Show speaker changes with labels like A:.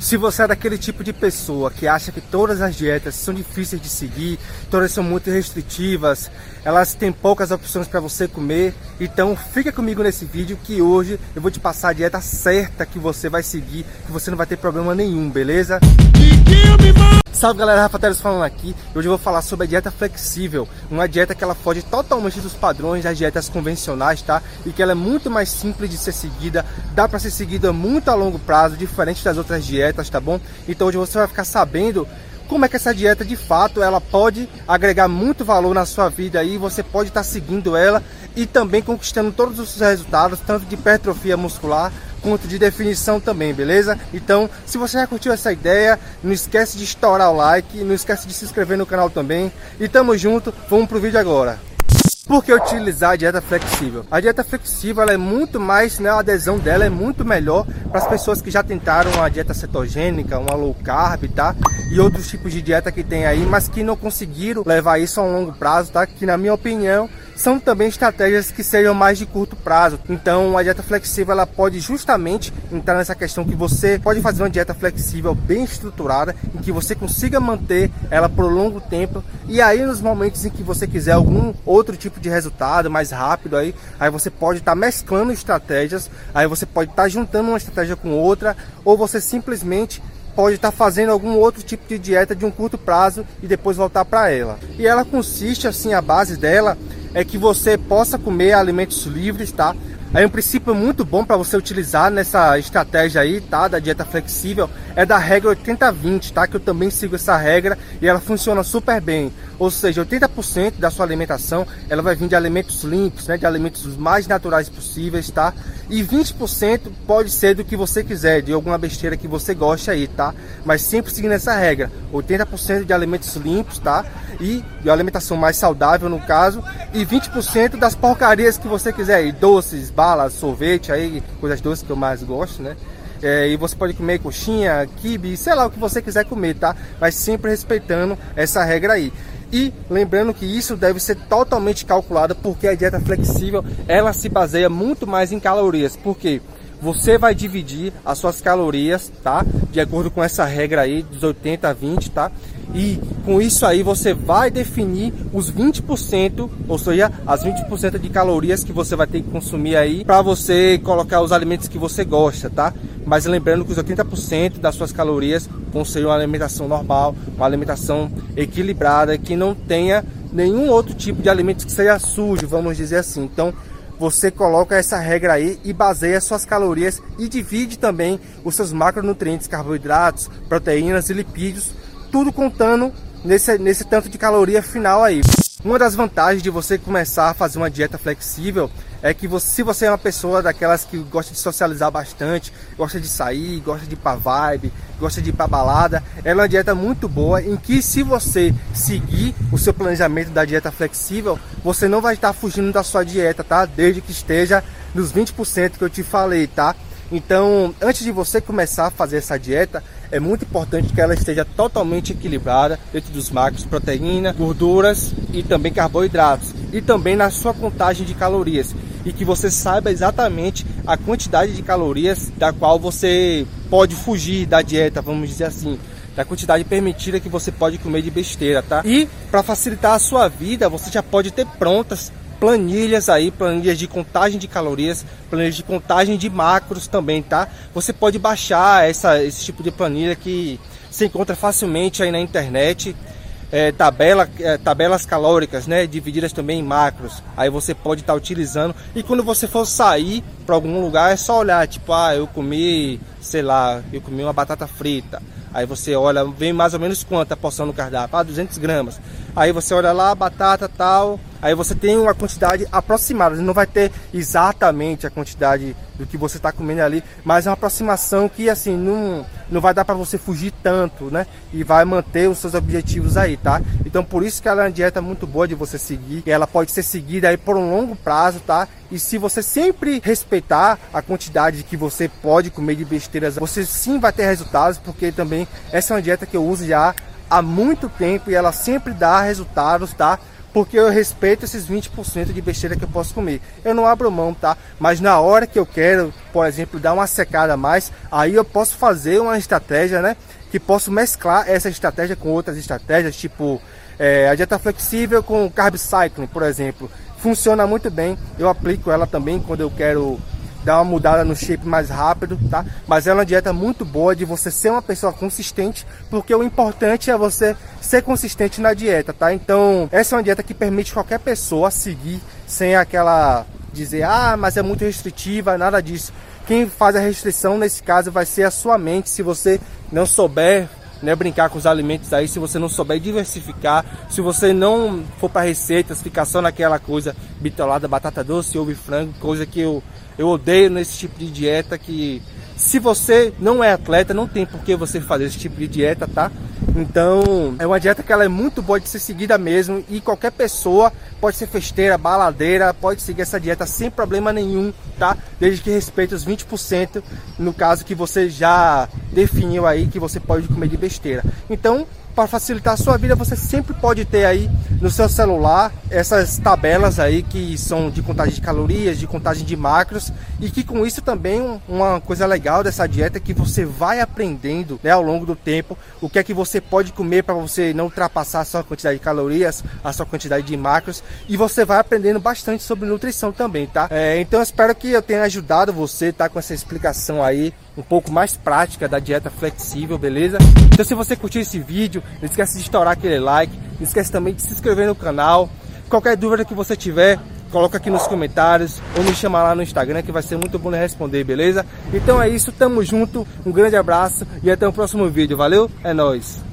A: Se você é daquele tipo de pessoa que acha que todas as dietas são difíceis de seguir, todas são muito restritivas, elas têm poucas opções para você comer, então fica comigo nesse vídeo que hoje eu vou te passar a dieta certa que você vai seguir, que você não vai ter problema nenhum, beleza? Salve galera, Rafa Teres falando aqui. Hoje eu vou falar sobre a dieta flexível, uma dieta que ela foge totalmente dos padrões das dietas convencionais, tá? E que ela é muito mais simples de ser seguida, dá para ser seguida muito a longo prazo, diferente das outras dietas, tá bom? Então hoje você vai ficar sabendo como é que essa dieta de fato ela pode agregar muito valor na sua vida e você pode estar tá seguindo ela e também conquistando todos os resultados, tanto de hipertrofia muscular quanto de definição também, beleza? Então, se você já curtiu essa ideia, não esquece de estourar o like, não esquece de se inscrever no canal também. E tamo junto, vamos pro vídeo agora. Por que utilizar a dieta flexível? A dieta flexível é muito mais, né, a adesão dela é muito melhor para as pessoas que já tentaram uma dieta cetogênica, uma low carb, tá? E outros tipos de dieta que tem aí, mas que não conseguiram levar isso a um longo prazo, tá? Que na minha opinião são também estratégias que sejam mais de curto prazo. Então, a dieta flexível ela pode justamente entrar nessa questão que você pode fazer uma dieta flexível bem estruturada, em que você consiga manter ela por longo tempo. E aí, nos momentos em que você quiser algum outro tipo de resultado mais rápido, aí, aí você pode estar tá mesclando estratégias, aí você pode estar tá juntando uma estratégia com outra, ou você simplesmente pode estar tá fazendo algum outro tipo de dieta de um curto prazo e depois voltar para ela. E ela consiste assim, a base dela é que você possa comer alimentos livres, tá? Aí um princípio muito bom para você utilizar nessa estratégia aí, tá? Da dieta flexível, é da regra 80-20, tá? Que eu também sigo essa regra e ela funciona super bem. Ou seja, 80% da sua alimentação, ela vai vir de alimentos limpos, né? De alimentos mais naturais possíveis, tá? E 20% pode ser do que você quiser, de alguma besteira que você goste aí, tá? Mas sempre seguindo essa regra, 80% de alimentos limpos, tá? E de alimentação mais saudável no caso, e 20% das porcarias que você quiser aí, doces, bala, sorvete, aí, coisas doces que eu mais gosto, né? É, e você pode comer coxinha, quibe, sei lá o que você quiser comer, tá? Mas sempre respeitando essa regra aí. E lembrando que isso deve ser totalmente calculado porque a dieta flexível ela se baseia muito mais em calorias. Porque você vai dividir as suas calorias, tá? De acordo com essa regra aí dos 80 a 20, tá? E com isso aí você vai definir os 20%, ou seja, as 20% de calorias que você vai ter que consumir aí para você colocar os alimentos que você gosta, tá? Mas lembrando que os 80% das suas calorias vão ser uma alimentação normal, uma alimentação equilibrada, que não tenha nenhum outro tipo de alimento que seja sujo, vamos dizer assim. Então, você coloca essa regra aí e baseia suas calorias e divide também os seus macronutrientes, carboidratos, proteínas e lipídios tudo contando nesse, nesse tanto de caloria final aí. Uma das vantagens de você começar a fazer uma dieta flexível é que você, se você é uma pessoa daquelas que gosta de socializar bastante, gosta de sair, gosta de ir pra vibe, gosta de ir pra balada, ela é uma dieta muito boa em que se você seguir o seu planejamento da dieta flexível, você não vai estar fugindo da sua dieta, tá? Desde que esteja nos 20% que eu te falei, tá? Então, antes de você começar a fazer essa dieta, é muito importante que ela esteja totalmente equilibrada dentro dos macros, proteína, gorduras e também carboidratos. E também na sua contagem de calorias. E que você saiba exatamente a quantidade de calorias da qual você pode fugir da dieta, vamos dizer assim da quantidade permitida que você pode comer de besteira, tá? E para facilitar a sua vida, você já pode ter prontas planilhas aí, planilhas de contagem de calorias, planilhas de contagem de macros também, tá? Você pode baixar essa, esse tipo de planilha que se encontra facilmente aí na internet. É, tabela, é, tabelas calóricas, né, divididas também em macros. Aí você pode estar tá utilizando. E quando você for sair para algum lugar, é só olhar, tipo, ah, eu comi, sei lá, eu comi uma batata frita. Aí você olha, vem mais ou menos quanto a porção no cardápio? Ah, 200 gramas. Aí você olha lá, batata tal, Aí você tem uma quantidade aproximada, não vai ter exatamente a quantidade do que você está comendo ali, mas é uma aproximação que assim não, não vai dar para você fugir tanto, né? E vai manter os seus objetivos aí, tá? Então por isso que ela é uma dieta muito boa de você seguir, ela pode ser seguida aí por um longo prazo, tá? E se você sempre respeitar a quantidade que você pode comer de besteiras, você sim vai ter resultados, porque também essa é uma dieta que eu uso já há muito tempo e ela sempre dá resultados, tá? porque eu respeito esses 20% de besteira que eu posso comer. Eu não abro mão, tá? Mas na hora que eu quero, por exemplo, dar uma secada a mais, aí eu posso fazer uma estratégia, né? Que posso mesclar essa estratégia com outras estratégias, tipo é, a dieta flexível com carb cycling, por exemplo. Funciona muito bem, eu aplico ela também quando eu quero dar uma mudada no shape mais rápido, tá? Mas é uma dieta muito boa de você ser uma pessoa consistente, porque o importante é você ser consistente na dieta, tá? Então, essa é uma dieta que permite qualquer pessoa seguir sem aquela dizer, ah, mas é muito restritiva, nada disso. Quem faz a restrição nesse caso vai ser a sua mente, se você não souber né, brincar com os alimentos aí, se você não souber diversificar, se você não for para receitas, ficar só naquela coisa bitolada, batata doce, ovo e frango, coisa que eu eu odeio nesse tipo de dieta que se você não é atleta, não tem por que você fazer esse tipo de dieta, tá? Então, é uma dieta que ela é muito boa de ser seguida mesmo e qualquer pessoa pode ser festeira, baladeira, pode seguir essa dieta sem problema nenhum, tá? Desde que respeite os 20%, no caso que você já definiu aí que você pode comer de besteira. Então, para facilitar a sua vida, você sempre pode ter aí no seu celular essas tabelas aí que são de contagem de calorias, de contagem de macros e que com isso também uma coisa legal dessa dieta é que você vai aprendendo né, ao longo do tempo o que é que você pode comer para você não ultrapassar a sua quantidade de calorias, a sua quantidade de macros e você vai aprendendo bastante sobre nutrição também, tá? É, então eu espero que eu tenha ajudado você, tá? Com essa explicação aí um pouco mais prática da dieta flexível, beleza? Então se você curtiu esse vídeo, não esquece de estourar aquele like, não esquece também de se inscrever no canal. Qualquer dúvida que você tiver, coloca aqui nos comentários ou me chama lá no Instagram que vai ser muito bom responder, beleza? Então é isso, tamo junto, um grande abraço e até o próximo vídeo, valeu? É nóis!